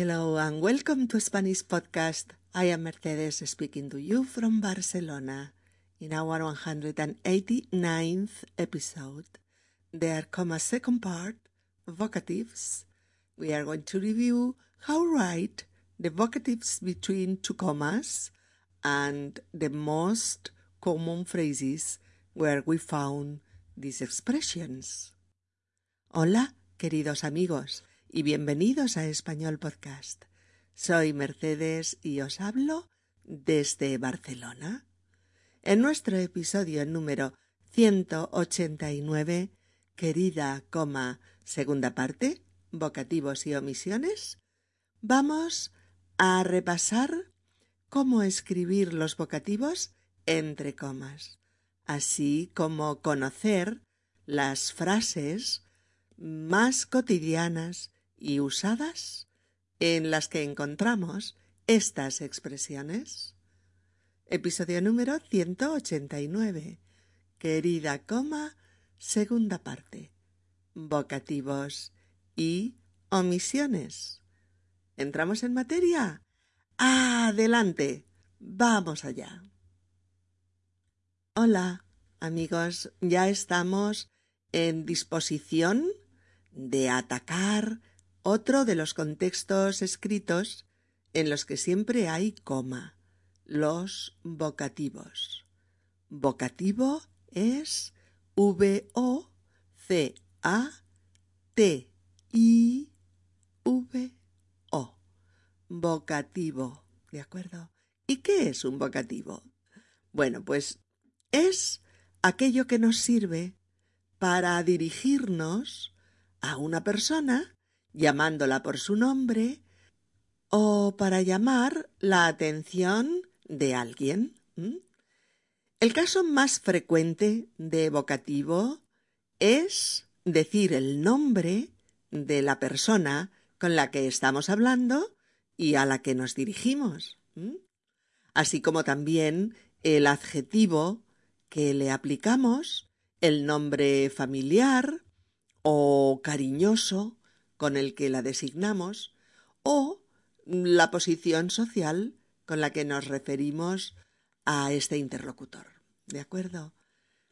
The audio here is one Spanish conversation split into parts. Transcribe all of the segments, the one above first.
Hello and welcome to Spanish Podcast. I am Mercedes speaking to you from Barcelona in our 189th episode. There come a second part, vocatives. We are going to review how write the vocatives between two commas and the most common phrases where we found these expressions. Hola, queridos amigos, y bienvenidos a Español Podcast. Soy Mercedes y os hablo desde Barcelona. En nuestro episodio número 189, querida, coma, segunda parte, vocativos y omisiones, vamos a repasar cómo escribir los vocativos entre comas, así como conocer las frases más cotidianas y usadas en las que encontramos estas expresiones. Episodio número 189. Querida coma, segunda parte. Vocativos y omisiones. ¿Entramos en materia? Adelante. Vamos allá. Hola, amigos, ya estamos en disposición de atacar otro de los contextos escritos en los que siempre hay coma, los vocativos. Vocativo es V-O-C-A-T-I-V-O. Vocativo, ¿de acuerdo? ¿Y qué es un vocativo? Bueno, pues es aquello que nos sirve para dirigirnos a una persona llamándola por su nombre o para llamar la atención de alguien. El caso más frecuente de evocativo es decir el nombre de la persona con la que estamos hablando y a la que nos dirigimos, así como también el adjetivo que le aplicamos, el nombre familiar o cariñoso con el que la designamos, o la posición social con la que nos referimos a este interlocutor. ¿De acuerdo?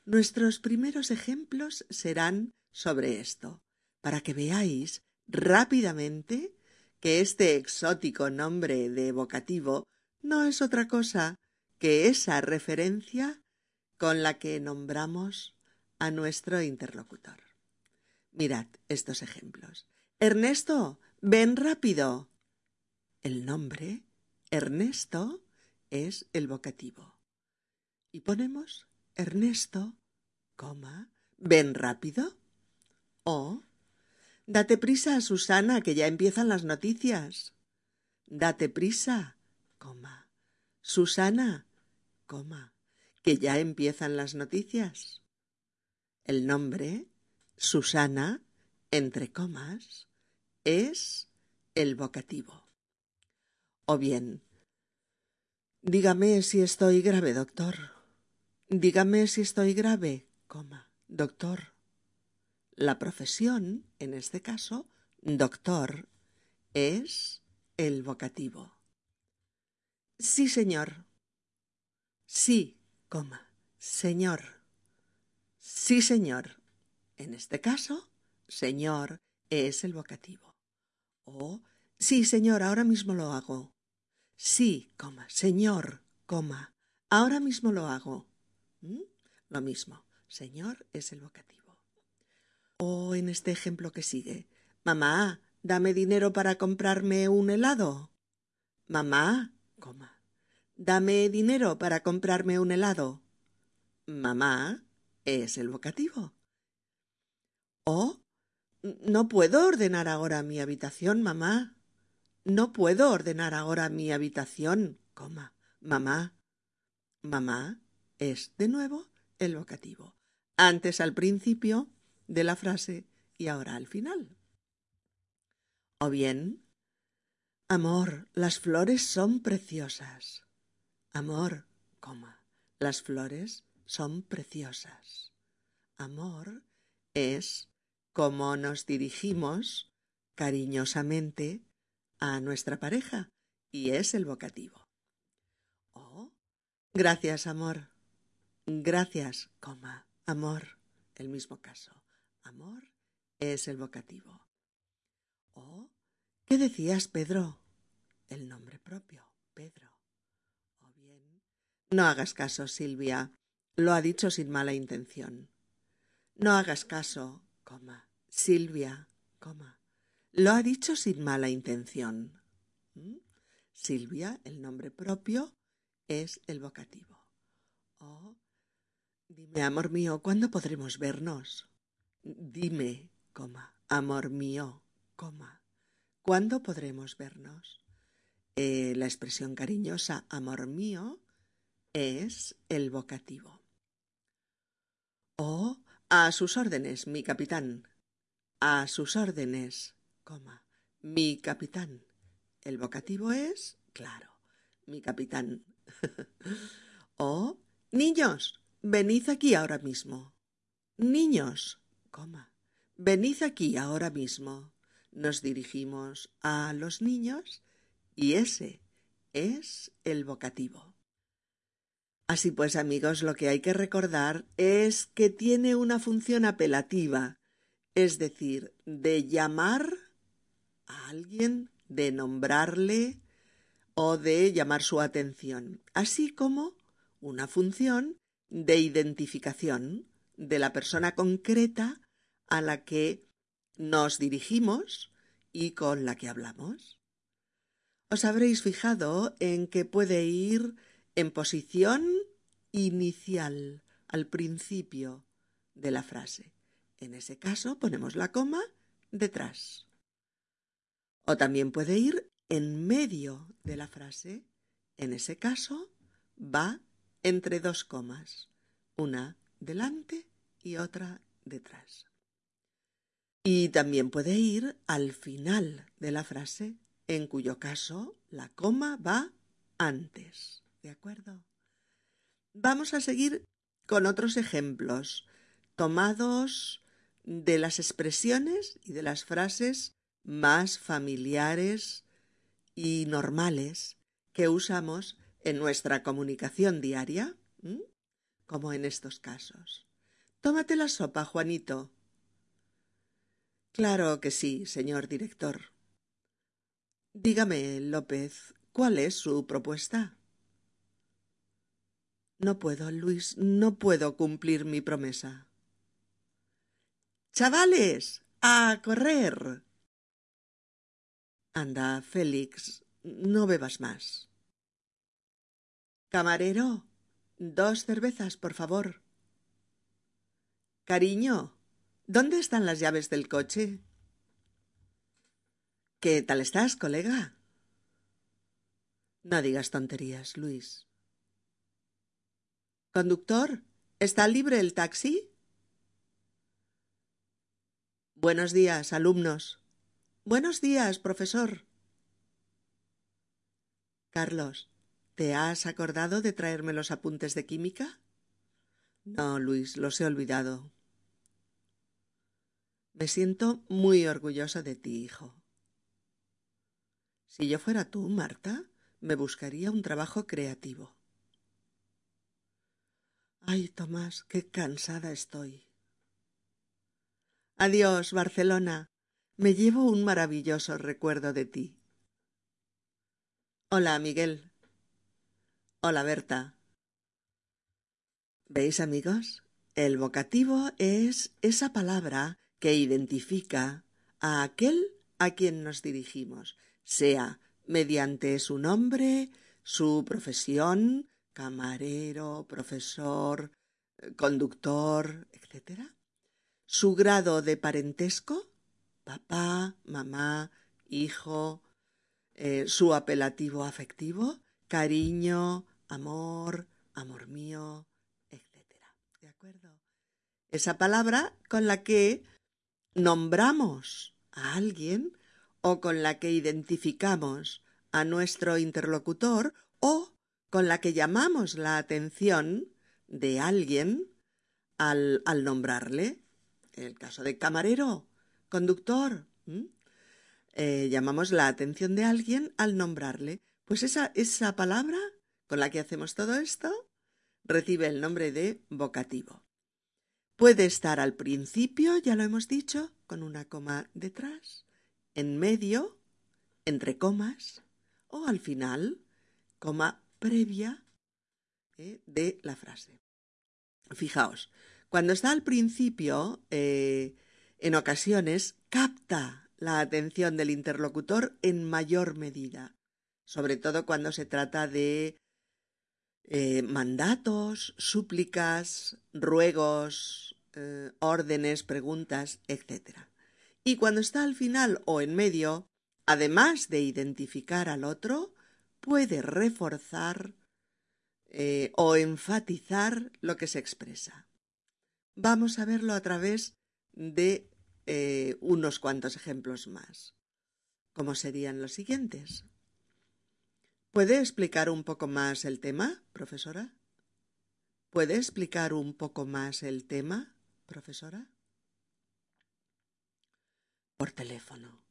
Nuestros primeros ejemplos serán sobre esto, para que veáis rápidamente que este exótico nombre de evocativo no es otra cosa que esa referencia con la que nombramos a nuestro interlocutor. Mirad estos ejemplos. Ernesto, ven rápido. El nombre, Ernesto, es el vocativo. Y ponemos Ernesto, coma, ven rápido. O, date prisa, Susana, que ya empiezan las noticias. Date prisa, coma. Susana, coma, que ya empiezan las noticias. El nombre, Susana, entre comas, es el vocativo. O bien, dígame si estoy grave, doctor. Dígame si estoy grave, coma, doctor. La profesión, en este caso, doctor, es el vocativo. Sí, señor. Sí, coma, señor. Sí, señor. En este caso, señor es el vocativo. O sí, señor, ahora mismo lo hago. Sí, coma, señor, coma, ahora mismo lo hago. ¿Mm? Lo mismo, señor es el vocativo. O en este ejemplo que sigue, mamá, dame dinero para comprarme un helado. Mamá, coma, dame dinero para comprarme un helado. Mamá, es el vocativo. O no puedo ordenar ahora mi habitación, mamá. No puedo ordenar ahora mi habitación, coma, mamá. Mamá es de nuevo el vocativo. Antes al principio de la frase y ahora al final. O bien, amor, las flores son preciosas. Amor, coma, las flores son preciosas. Amor es como nos dirigimos cariñosamente a nuestra pareja y es el vocativo. Oh, gracias, amor. Gracias, coma, amor. El mismo caso. Amor es el vocativo. Oh, ¿qué decías, Pedro? El nombre propio, Pedro. O bien. No hagas caso, Silvia. Lo ha dicho sin mala intención. No hagas caso, Silvia. Lo ha dicho sin mala intención. ¿Mm? Silvia, el nombre propio, es el vocativo. Oh, dime, amor mío, ¿cuándo podremos vernos? Dime, coma, amor mío, coma, ¿cuándo podremos vernos? Eh, la expresión cariñosa amor mío es el vocativo. Oh, a sus órdenes, mi capitán. A sus órdenes, coma, mi capitán. El vocativo es, claro, mi capitán. oh, niños, venid aquí ahora mismo. Niños, coma, venid aquí ahora mismo. Nos dirigimos a los niños y ese es el vocativo. Así pues, amigos, lo que hay que recordar es que tiene una función apelativa, es decir, de llamar a alguien, de nombrarle o de llamar su atención, así como una función de identificación de la persona concreta a la que nos dirigimos y con la que hablamos. Os habréis fijado en que puede ir en posición inicial, al principio de la frase. En ese caso ponemos la coma detrás. O también puede ir en medio de la frase. En ese caso va entre dos comas, una delante y otra detrás. Y también puede ir al final de la frase, en cuyo caso la coma va antes. ¿De acuerdo? Vamos a seguir con otros ejemplos tomados de las expresiones y de las frases más familiares y normales que usamos en nuestra comunicación diaria, como en estos casos. Tómate la sopa, Juanito. Claro que sí, señor director. Dígame, López, ¿cuál es su propuesta? No puedo, Luis, no puedo cumplir mi promesa. Chavales, a correr. Anda, Félix, no bebas más. Camarero, dos cervezas, por favor. Cariño, ¿dónde están las llaves del coche? ¿Qué tal estás, colega? No digas tonterías, Luis. Conductor, ¿está libre el taxi? Buenos días, alumnos. Buenos días, profesor. Carlos, ¿te has acordado de traerme los apuntes de química? No, Luis, los he olvidado. Me siento muy orgulloso de ti, hijo. Si yo fuera tú, Marta, me buscaría un trabajo creativo. Ay, Tomás, qué cansada estoy. Adiós, Barcelona. Me llevo un maravilloso recuerdo de ti. Hola, Miguel. Hola, Berta. ¿Veis, amigos? El vocativo es esa palabra que identifica a aquel a quien nos dirigimos, sea mediante su nombre, su profesión, camarero, profesor, eh, conductor, etc. Su grado de parentesco, papá, mamá, hijo, eh, su apelativo afectivo, cariño, amor, amor mío, etc. ¿De acuerdo? Esa palabra con la que nombramos a alguien o con la que identificamos a nuestro interlocutor o con la que llamamos la atención de alguien al, nombrarle. El caso de camarero, conductor. eh, llamamos la atención de alguien al nombrarle. Pues esa, esa palabra con la que hacemos todo esto recibe el nombre de vocativo. Puede estar al principio, ya lo hemos dicho, con una coma detrás, en medio, entre comas, o al final, coma previa eh, de la frase. Fijaos, cuando está al principio, eh, en ocasiones capta la atención del interlocutor en mayor medida, sobre todo cuando se trata de eh, mandatos, súplicas, ruegos, órdenes, preguntas, etc. Y cuando está al final o en medio, además de identificar al otro, puede reforzar eh, o enfatizar lo que se expresa. Vamos a verlo a través de unos cuantos ejemplos más. ¿Cómo serían los siguientes? ¿Puede explicar un poco más el tema, profesora? ¿Puede explicar un poco más el tema, profesora? Por teléfono.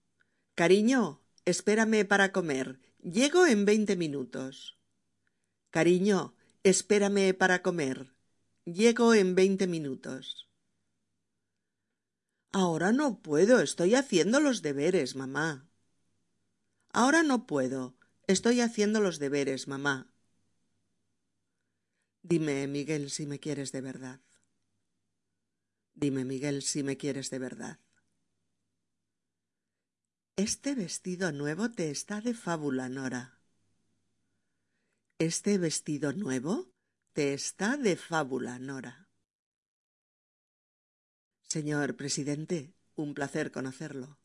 Cariño, espérame para comer. Llego en veinte minutos. Cariño, espérame para comer. Llego en veinte minutos. Ahora no puedo, estoy haciendo los deberes, mamá. Ahora no puedo, Estoy haciendo los deberes, mamá. Dime, Miguel, si me quieres de verdad. Dime, Miguel, si me quieres de verdad. Este vestido nuevo te está de fábula, Nora. Este vestido nuevo te está de fábula, Nora. Señor presidente, un placer conocerlo.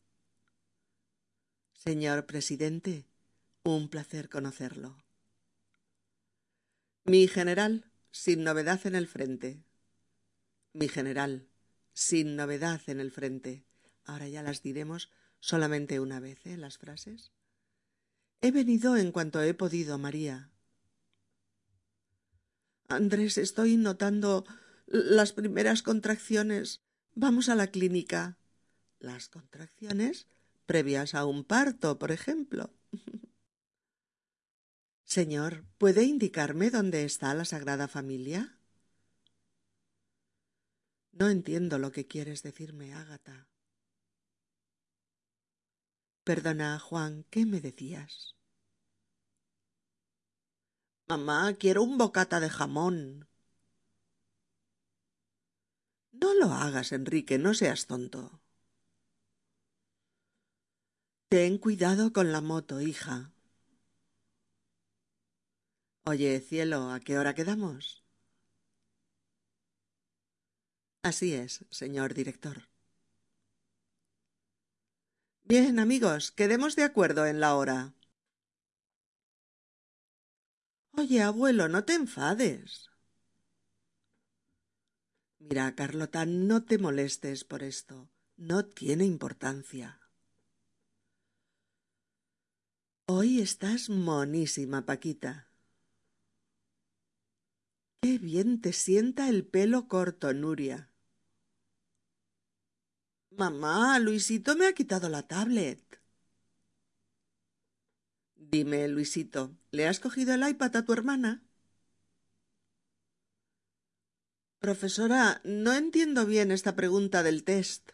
Señor presidente, un placer conocerlo. Mi general, sin novedad en el frente. Mi general, sin novedad en el frente. Ahora ya las diremos solamente una vez, ¿eh? Las frases. He venido en cuanto he podido, María. Andrés, estoy notando las primeras contracciones. Vamos a la clínica. Las contracciones previas a un parto, por ejemplo. Señor, ¿puede indicarme dónde está la Sagrada Familia? No entiendo lo que quieres decirme, Ágata. Perdona, Juan, ¿qué me decías? Mamá, quiero un bocata de jamón. No lo hagas, Enrique, no seas tonto. Ten cuidado con la moto, hija. Oye, cielo, ¿a qué hora quedamos? Así es, señor director. Bien, amigos, quedemos de acuerdo en la hora. Oye, abuelo, no te enfades. Mira, Carlota, no te molestes por esto. No tiene importancia. Hoy estás monísima, Paquita. Qué bien te sienta el pelo corto, Nuria. Mamá, Luisito me ha quitado la tablet. Dime, Luisito, ¿le has cogido el iPad a tu hermana? Profesora, no entiendo bien esta pregunta del test.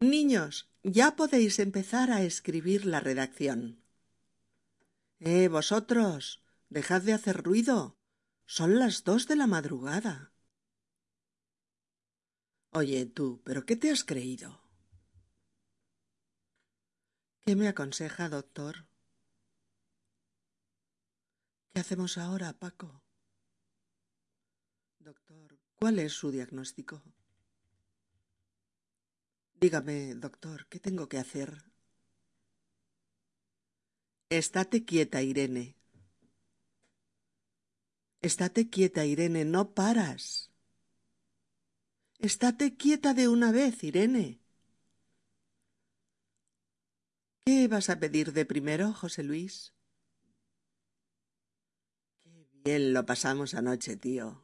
Niños, ya podéis empezar a escribir la redacción. Eh, vosotros, Dejad de hacer ruido. Son las dos de la madrugada. Oye, tú, ¿pero qué te has creído? ¿Qué me aconseja, doctor? ¿Qué hacemos ahora, Paco? Doctor, ¿cuál es su diagnóstico? Dígame, doctor, ¿qué tengo que hacer? Estate quieta, Irene. Estate quieta, Irene, no paras. Estate quieta de una vez, Irene. ¿Qué vas a pedir de primero, José Luis? Qué bien lo pasamos anoche, tío.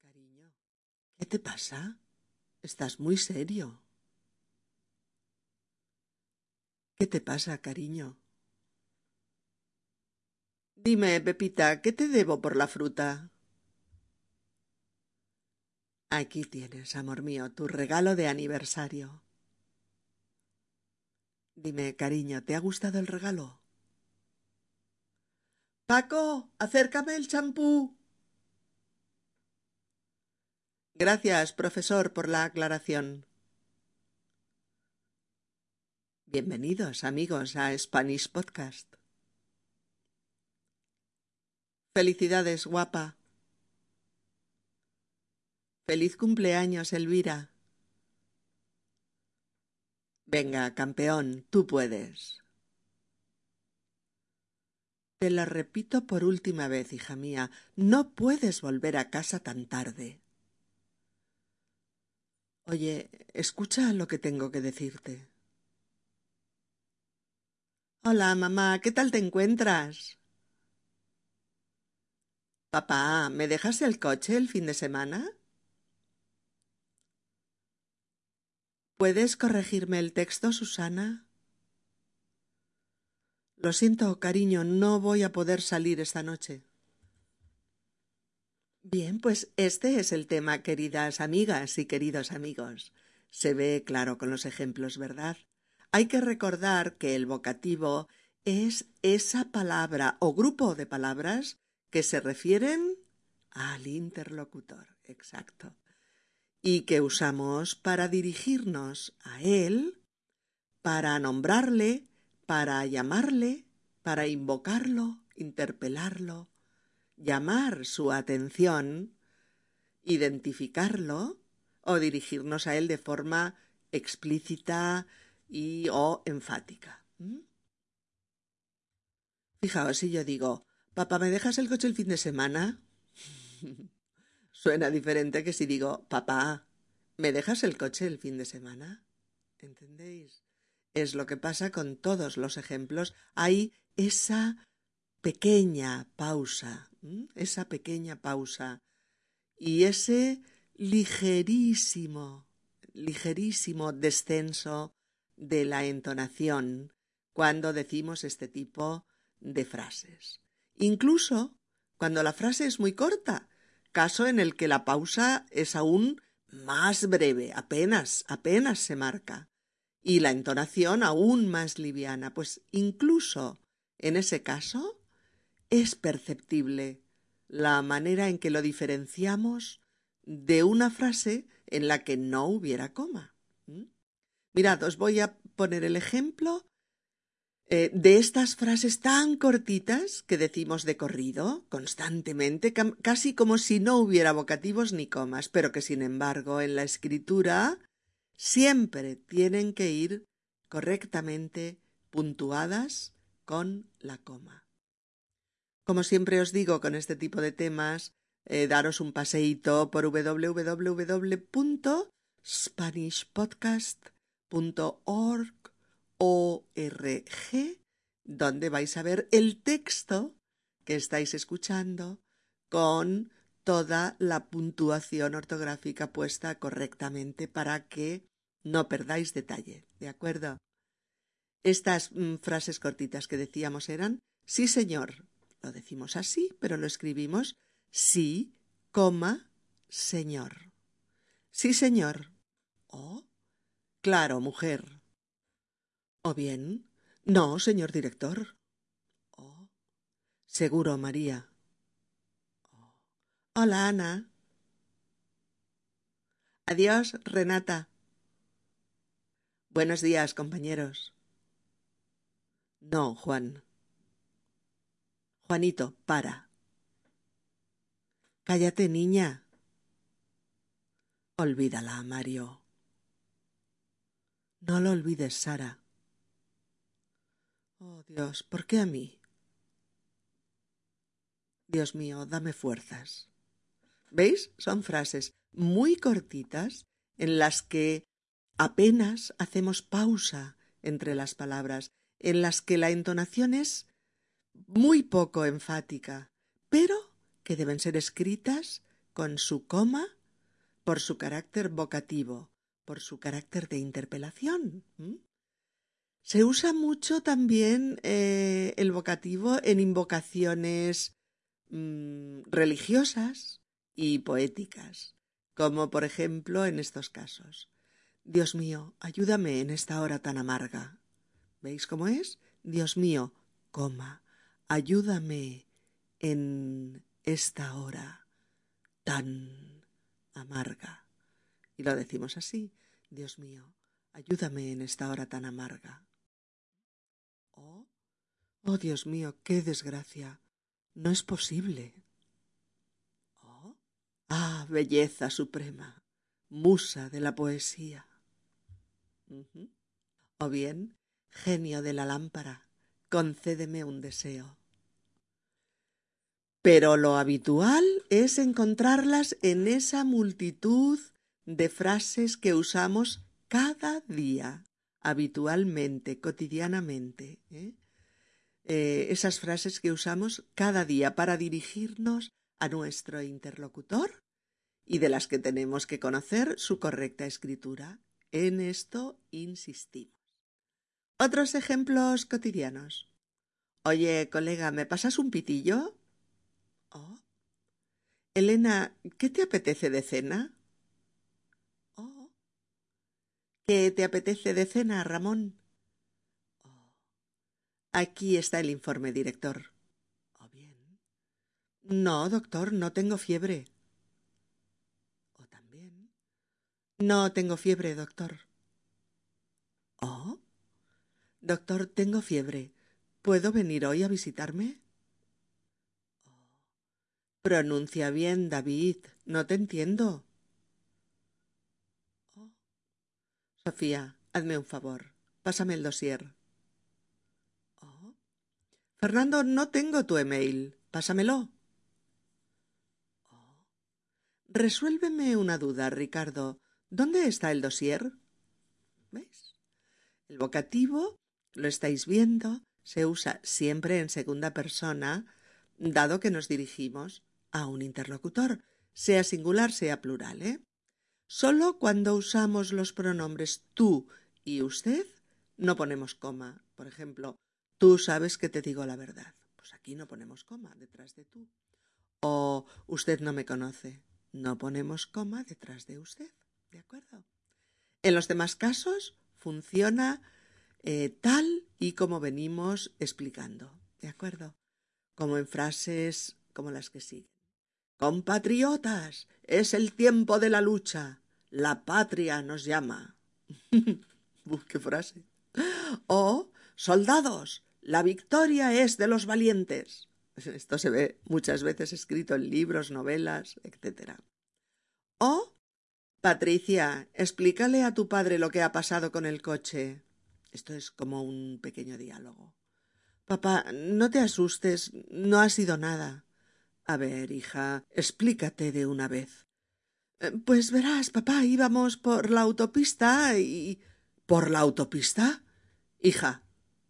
Cariño, ¿qué te pasa? Estás muy serio. ¿Qué te pasa, cariño? Dime, Pepita, ¿qué te debo por la fruta? Aquí tienes, amor mío, tu regalo de aniversario. Dime, cariño, ¿te ha gustado el regalo? Paco, acércame el champú. Gracias, profesor, por la aclaración. Bienvenidos, amigos, a Spanish Podcast. Felicidades, guapa. Feliz cumpleaños, Elvira. Venga, campeón, tú puedes. Te la repito por última vez, hija mía, no puedes volver a casa tan tarde. Oye, escucha lo que tengo que decirte. Hola, mamá, ¿qué tal te encuentras? Papá, ¿me dejas el coche el fin de semana? ¿Puedes corregirme el texto, Susana? Lo siento, cariño, no voy a poder salir esta noche. Bien, pues este es el tema, queridas amigas y queridos amigos. Se ve claro con los ejemplos, ¿verdad? Hay que recordar que el vocativo es esa palabra o grupo de palabras que se refieren al interlocutor. Exacto y que usamos para dirigirnos a Él, para nombrarle, para llamarle, para invocarlo, interpelarlo, llamar su atención, identificarlo o dirigirnos a Él de forma explícita y o enfática. Fijaos, si yo digo, papá, ¿me dejas el coche el fin de semana? Suena diferente que si digo, papá, ¿me dejas el coche el fin de semana? ¿Entendéis? Es lo que pasa con todos los ejemplos. Hay esa pequeña pausa, esa pequeña pausa y ese ligerísimo, ligerísimo descenso de la entonación cuando decimos este tipo de frases. Incluso cuando la frase es muy corta caso en el que la pausa es aún más breve, apenas, apenas se marca, y la entonación aún más liviana, pues incluso en ese caso es perceptible la manera en que lo diferenciamos de una frase en la que no hubiera coma. ¿Mm? Mirad, os voy a poner el ejemplo eh, de estas frases tan cortitas que decimos de corrido constantemente, casi como si no hubiera vocativos ni comas, pero que sin embargo en la escritura siempre tienen que ir correctamente puntuadas con la coma. Como siempre os digo con este tipo de temas, eh, daros un paseíto por www.spanishpodcast.org org, donde vais a ver el texto que estáis escuchando con toda la puntuación ortográfica puesta correctamente para que no perdáis detalle, ¿de acuerdo? Estas mm, frases cortitas que decíamos eran sí, señor. Lo decimos así, pero lo escribimos sí, coma, señor. Sí, señor. Oh, claro, mujer. ¿O bien? No, señor director. Oh. Seguro, María. Hola, Ana. Adiós, Renata. Buenos días, compañeros. No, Juan. Juanito, para. Cállate, niña. Olvídala, Mario. No lo olvides, Sara. Oh Dios, ¿por qué a mí? Dios mío, dame fuerzas. ¿Veis? Son frases muy cortitas en las que apenas hacemos pausa entre las palabras, en las que la entonación es muy poco enfática, pero que deben ser escritas con su coma por su carácter vocativo, por su carácter de interpelación. Se usa mucho también eh, el vocativo en invocaciones mm, religiosas y poéticas, como por ejemplo en estos casos. Dios mío, ayúdame en esta hora tan amarga. ¿Veis cómo es? Dios mío, coma, ayúdame en esta hora tan amarga. Y lo decimos así, Dios mío, ayúdame en esta hora tan amarga. Oh, Dios mío, qué desgracia. No es posible. Oh, ah, belleza suprema, musa de la poesía. O bien, genio de la lámpara, concédeme un deseo. Pero lo habitual es encontrarlas en esa multitud de frases que usamos cada día, habitualmente, cotidianamente. ¿eh? Eh, esas frases que usamos cada día para dirigirnos a nuestro interlocutor y de las que tenemos que conocer su correcta escritura. En esto insistimos. Otros ejemplos cotidianos. Oye, colega, ¿me pasas un pitillo? Oh. Elena, ¿qué te apetece de cena? Oh. ¿Qué te apetece de cena, Ramón? Oh. Aquí está el informe, director. Oh, bien. No, doctor, no tengo fiebre. Oh, también. No tengo fiebre, doctor. Oh. Doctor, tengo fiebre. ¿Puedo venir hoy a visitarme? Pronuncia bien, David. No te entiendo. Oh. Sofía, hazme un favor. Pásame el dossier. Fernando, no tengo tu email. Pásamelo. Resuélveme una duda, Ricardo. ¿Dónde está el dossier? ¿Ves? El vocativo, lo estáis viendo, se usa siempre en segunda persona, dado que nos dirigimos a un interlocutor, sea singular, sea plural, ¿eh? Solo cuando usamos los pronombres tú y usted no ponemos coma. Por ejemplo, tú sabes que te digo la verdad. Pues aquí no ponemos coma detrás de tú. O usted no me conoce. No ponemos coma detrás de usted. ¿De acuerdo? En los demás casos funciona eh, tal y como venimos explicando. ¿De acuerdo? Como en frases como las que siguen. Compatriotas, es el tiempo de la lucha. La patria nos llama. qué frase. O soldados, la victoria es de los valientes. Esto se ve muchas veces escrito en libros, novelas, etc. O Patricia, explícale a tu padre lo que ha pasado con el coche. Esto es como un pequeño diálogo. Papá, no te asustes, no ha sido nada. A ver, hija, explícate de una vez. Eh, pues verás, papá, íbamos por la autopista y. ¿Por la autopista? Hija,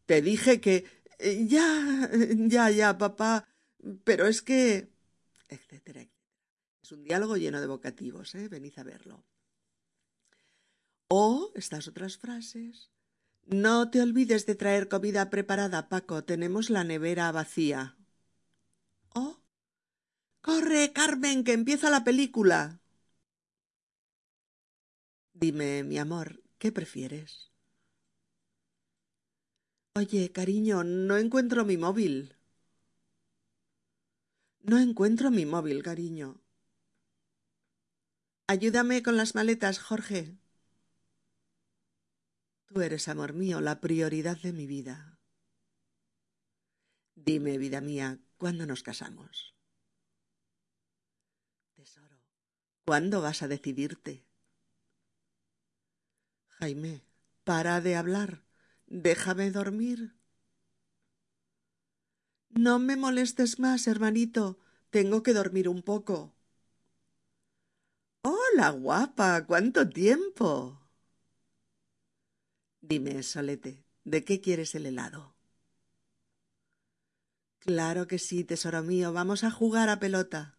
te dije que. Eh, ya, ya, ya, papá. Pero es que. etcétera, Es un diálogo lleno de vocativos, ¿eh? Venid a verlo. O estas otras frases. No te olvides de traer comida preparada, Paco. Tenemos la nevera vacía. O Corre, Carmen, que empieza la película. Dime, mi amor, ¿qué prefieres? Oye, cariño, no encuentro mi móvil. No encuentro mi móvil, cariño. Ayúdame con las maletas, Jorge. Tú eres, amor mío, la prioridad de mi vida. Dime, vida mía, ¿cuándo nos casamos? Tesoro, ¿cuándo vas a decidirte? Jaime, para de hablar. Déjame dormir. No me molestes más, hermanito. Tengo que dormir un poco. Hola, guapa. ¿Cuánto tiempo? Dime, Solete, ¿de qué quieres el helado? Claro que sí, tesoro mío. Vamos a jugar a pelota.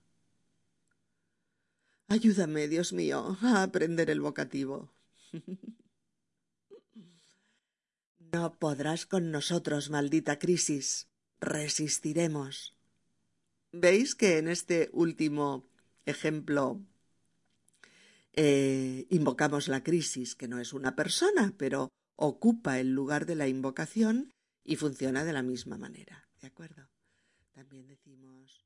Ayúdame, Dios mío, a aprender el vocativo. No podrás con nosotros, maldita crisis. Resistiremos. ¿Veis que en este último ejemplo eh, invocamos la crisis, que no es una persona, pero ocupa el lugar de la invocación y funciona de la misma manera. ¿De acuerdo? También decimos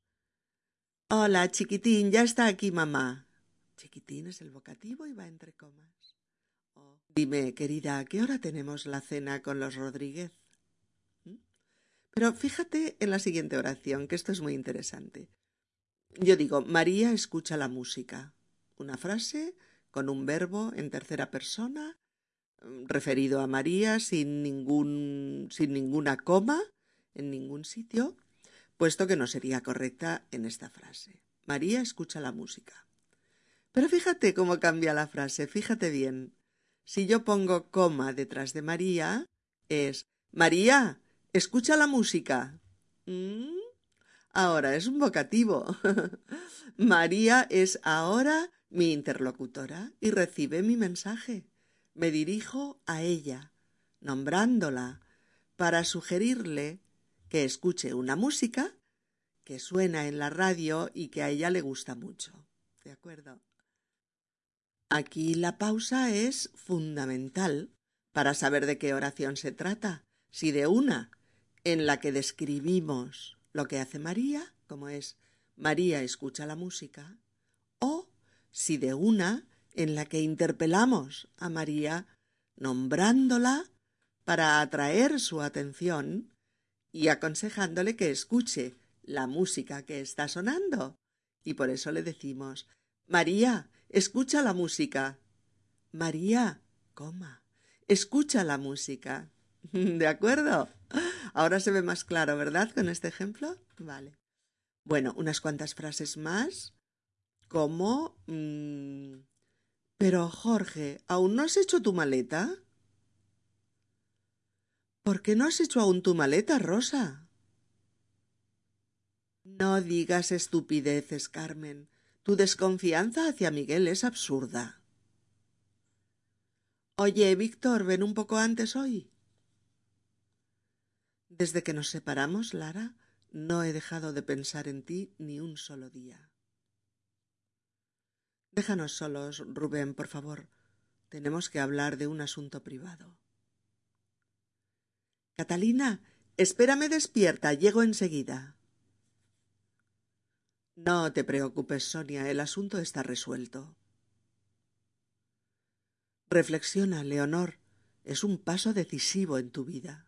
Hola, chiquitín, ya está aquí mamá. Chiquitín es el vocativo y va entre comas. Dime, querida, ¿a qué hora tenemos la cena con los Rodríguez? ¿Mm? Pero fíjate en la siguiente oración, que esto es muy interesante. Yo digo, María escucha la música. Una frase con un verbo en tercera persona mm, referido a María sin ningún sin ninguna coma en ningún sitio, puesto que no sería correcta en esta frase. María escucha la música. Pero fíjate cómo cambia la frase, fíjate bien. Si yo pongo coma detrás de María, es María, escucha la música. ¿Mm? Ahora es un vocativo. María es ahora mi interlocutora y recibe mi mensaje. Me dirijo a ella, nombrándola, para sugerirle que escuche una música que suena en la radio y que a ella le gusta mucho. ¿De acuerdo? Aquí la pausa es fundamental para saber de qué oración se trata, si de una en la que describimos lo que hace María, como es María escucha la música, o si de una en la que interpelamos a María nombrándola para atraer su atención y aconsejándole que escuche la música que está sonando. Y por eso le decimos María, Escucha la música. María, coma. Escucha la música. ¿De acuerdo? Ahora se ve más claro, ¿verdad? Con este ejemplo. Vale. Bueno, unas cuantas frases más. Como... Mm, pero, Jorge, ¿aún no has hecho tu maleta? ¿Por qué no has hecho aún tu maleta, Rosa? No digas estupideces, Carmen. Tu desconfianza hacia Miguel es absurda. Oye, Víctor, ven un poco antes hoy. Desde que nos separamos, Lara, no he dejado de pensar en ti ni un solo día. Déjanos solos, Rubén, por favor. Tenemos que hablar de un asunto privado. Catalina, espérame despierta, llego enseguida. No te preocupes, Sonia, el asunto está resuelto. Reflexiona, Leonor, es un paso decisivo en tu vida.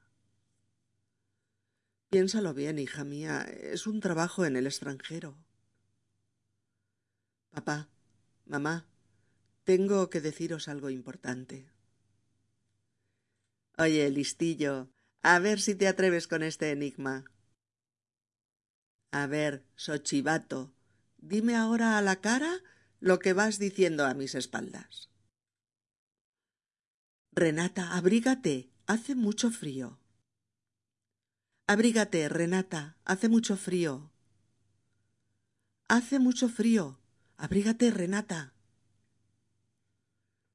Piénsalo bien, hija mía, es un trabajo en el extranjero. Papá, mamá, tengo que deciros algo importante. Oye, listillo, a ver si te atreves con este enigma. A ver, Sochivato, dime ahora a la cara lo que vas diciendo a mis espaldas. Renata, abrígate, hace mucho frío. Abrígate, Renata, hace mucho frío. Hace mucho frío. Abrígate, Renata.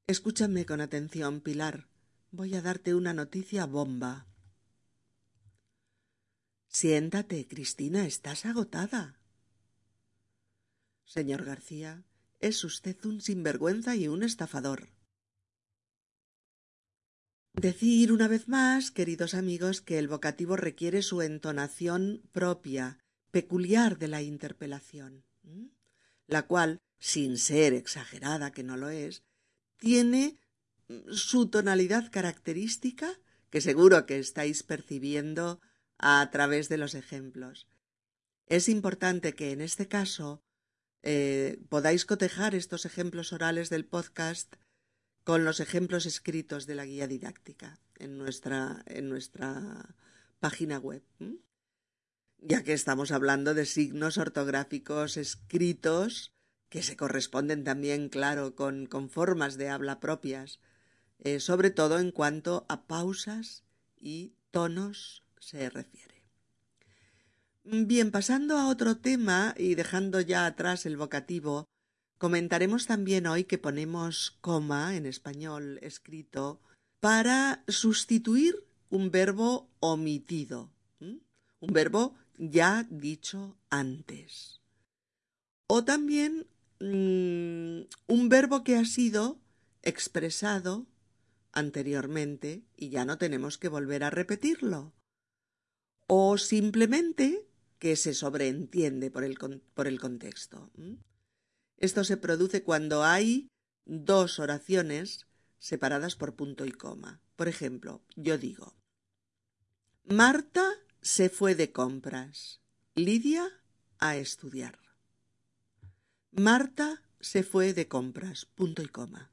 Escúchame con atención, Pilar. Voy a darte una noticia bomba. Siéntate, Cristina, estás agotada. Señor García, es usted un sinvergüenza y un estafador. Decir una vez más, queridos amigos, que el vocativo requiere su entonación propia, peculiar de la interpelación, la cual, sin ser exagerada, que no lo es, tiene su tonalidad característica, que seguro que estáis percibiendo a través de los ejemplos. Es importante que en este caso eh, podáis cotejar estos ejemplos orales del podcast con los ejemplos escritos de la guía didáctica en nuestra, en nuestra página web. Ya que estamos hablando de signos ortográficos escritos que se corresponden también, claro, con, con formas de habla propias, eh, sobre todo en cuanto a pausas y tonos se refiere. Bien, pasando a otro tema y dejando ya atrás el vocativo, Comentaremos también hoy que ponemos coma en español escrito para sustituir un verbo omitido, un verbo ya dicho antes. O también mm, un verbo que ha sido expresado anteriormente y ya no tenemos que volver a repetirlo. O simplemente que se sobreentiende por el, por el contexto. Esto se produce cuando hay dos oraciones separadas por punto y coma. Por ejemplo, yo digo, Marta se fue de compras, Lidia a estudiar. Marta se fue de compras, punto y coma.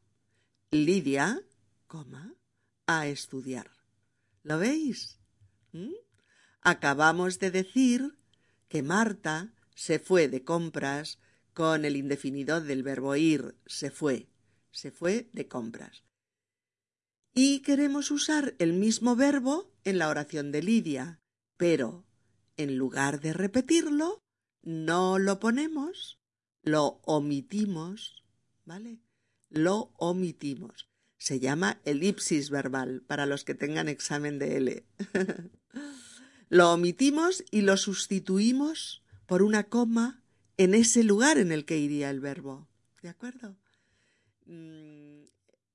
Lidia, coma, a estudiar. ¿Lo veis? Acabamos de decir que Marta se fue de compras con el indefinido del verbo ir, se fue, se fue de compras. Y queremos usar el mismo verbo en la oración de Lidia, pero en lugar de repetirlo, no lo ponemos, lo omitimos, ¿vale? Lo omitimos. Se llama elipsis verbal para los que tengan examen de L. lo omitimos y lo sustituimos por una coma en ese lugar en el que iría el verbo. ¿De acuerdo? Mm,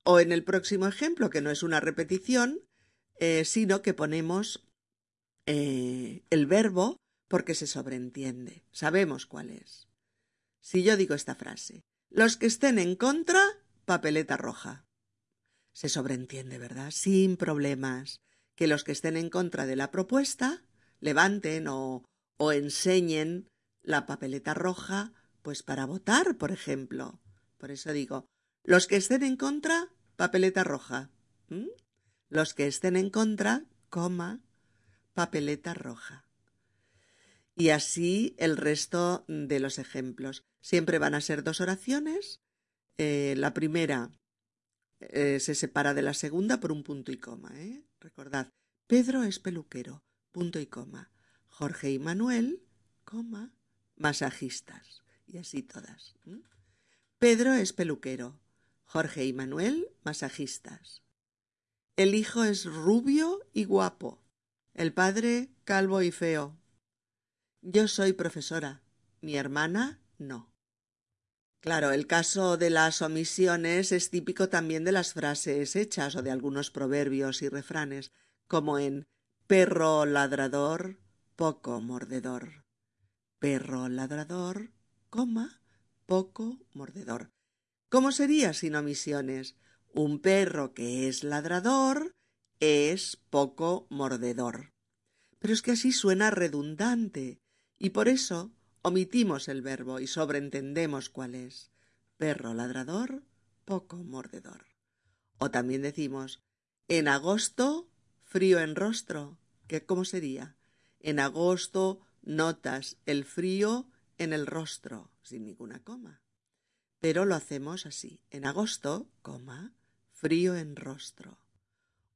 o en el próximo ejemplo, que no es una repetición, eh, sino que ponemos eh, el verbo porque se sobreentiende. Sabemos cuál es. Si yo digo esta frase, los que estén en contra, papeleta roja. Se sobreentiende, ¿verdad? Sin problemas. Que los que estén en contra de la propuesta levanten o, o enseñen la papeleta roja, pues para votar, por ejemplo. Por eso digo, los que estén en contra, papeleta roja. Los que estén en contra, coma, papeleta roja. Y así el resto de los ejemplos. Siempre van a ser dos oraciones. Eh, la primera eh, se separa de la segunda por un punto y coma. ¿eh? Recordad, Pedro es peluquero, punto y coma. Jorge y Manuel, coma, masajistas. Y así todas. Pedro es peluquero. Jorge y Manuel, masajistas. El hijo es rubio y guapo. El padre calvo y feo. Yo soy profesora. Mi hermana no. Claro, el caso de las omisiones es típico también de las frases hechas o de algunos proverbios y refranes, como en perro ladrador, poco mordedor. Perro ladrador, coma, poco mordedor. ¿Cómo sería sin omisiones? Un perro que es ladrador es poco mordedor. Pero es que así suena redundante, y por eso omitimos el verbo y sobreentendemos cuál es. Perro ladrador, poco mordedor. O también decimos, en agosto, frío en rostro. ¿Qué cómo sería? En agosto notas el frío en el rostro, sin ninguna coma. Pero lo hacemos así. En agosto, coma, frío en rostro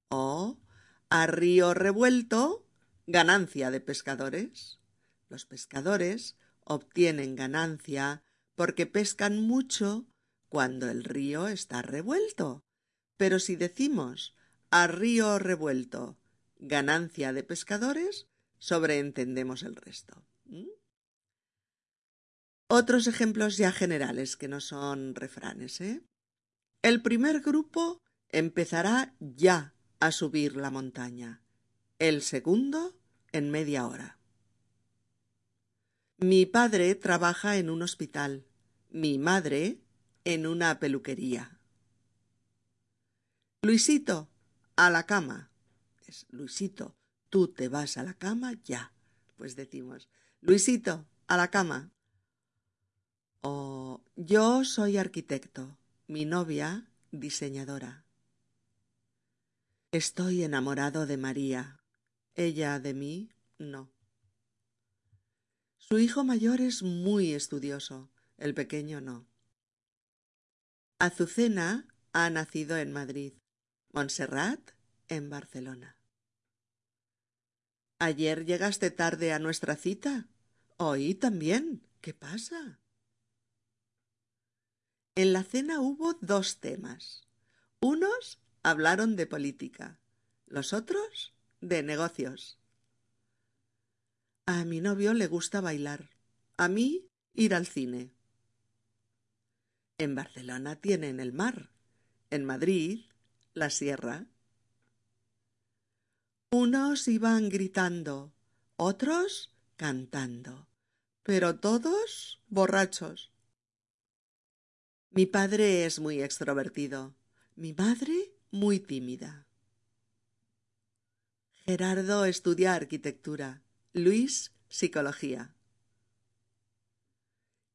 o a río revuelto, ganancia de pescadores. Los pescadores obtienen ganancia porque pescan mucho cuando el río está revuelto. Pero si decimos a río revuelto, ganancia de pescadores, sobreentendemos el resto. Otros ejemplos ya generales que no son refranes. ¿eh? El primer grupo empezará ya a subir la montaña. El segundo en media hora. Mi padre trabaja en un hospital, mi madre en una peluquería. Luisito, a la cama. Luisito, tú te vas a la cama ya. Pues decimos, Luisito, a la cama. O yo soy arquitecto, mi novia diseñadora. Estoy enamorado de María. Ella de mí no. Su hijo mayor es muy estudioso, el pequeño no. Azucena ha nacido en Madrid, Montserrat en Barcelona. Ayer llegaste tarde a nuestra cita. Hoy también. ¿Qué pasa? En la cena hubo dos temas. Unos hablaron de política, los otros de negocios. A mi novio le gusta bailar, a mí ir al cine. En Barcelona tienen el mar, en Madrid la sierra. Unos iban gritando, otros cantando, pero todos borrachos. Mi padre es muy extrovertido, mi madre muy tímida. Gerardo estudia arquitectura, Luis psicología.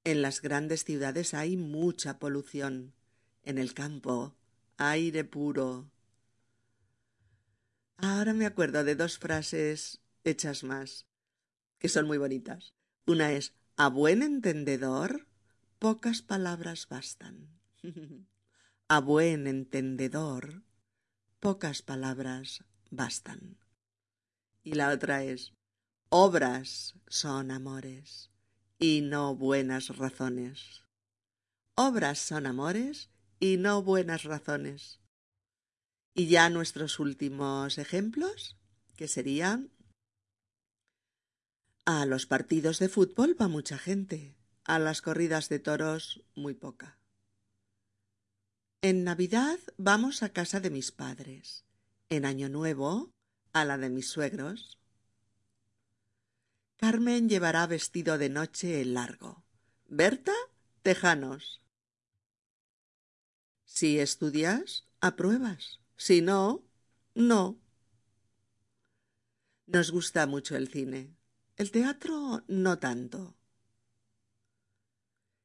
En las grandes ciudades hay mucha polución, en el campo aire puro. Ahora me acuerdo de dos frases hechas más, que son muy bonitas. Una es, a buen entendedor, pocas palabras bastan. a buen entendedor, pocas palabras bastan. Y la otra es, obras son amores y no buenas razones. Obras son amores y no buenas razones. Y ya nuestros últimos ejemplos, que serían a los partidos de fútbol va mucha gente, a las corridas de toros muy poca. En Navidad vamos a casa de mis padres, en Año Nuevo a la de mis suegros. Carmen llevará vestido de noche largo. Berta, tejanos. Si estudias, apruebas. Si no, no. Nos gusta mucho el cine. El teatro no tanto.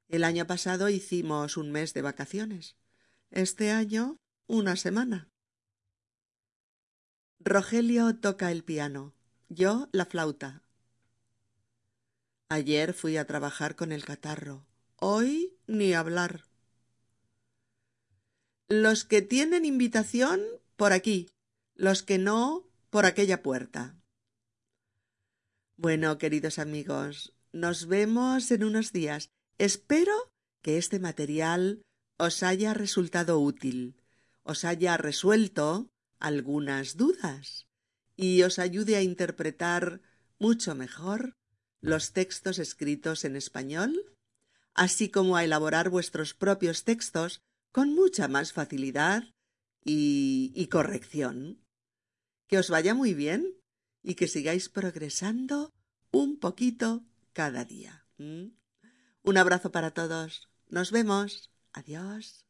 El año pasado hicimos un mes de vacaciones. Este año una semana. Rogelio toca el piano, yo la flauta. Ayer fui a trabajar con el catarro. Hoy ni hablar. Los que tienen invitación, por aquí. Los que no, por aquella puerta. Bueno, queridos amigos, nos vemos en unos días. Espero que este material os haya resultado útil, os haya resuelto algunas dudas y os ayude a interpretar mucho mejor los textos escritos en español, así como a elaborar vuestros propios textos con mucha más facilidad y, corrección. Que os vaya muy bien y que sigáis progresando un poquito cada día. Un abrazo para todos. Nos vemos. Adiós.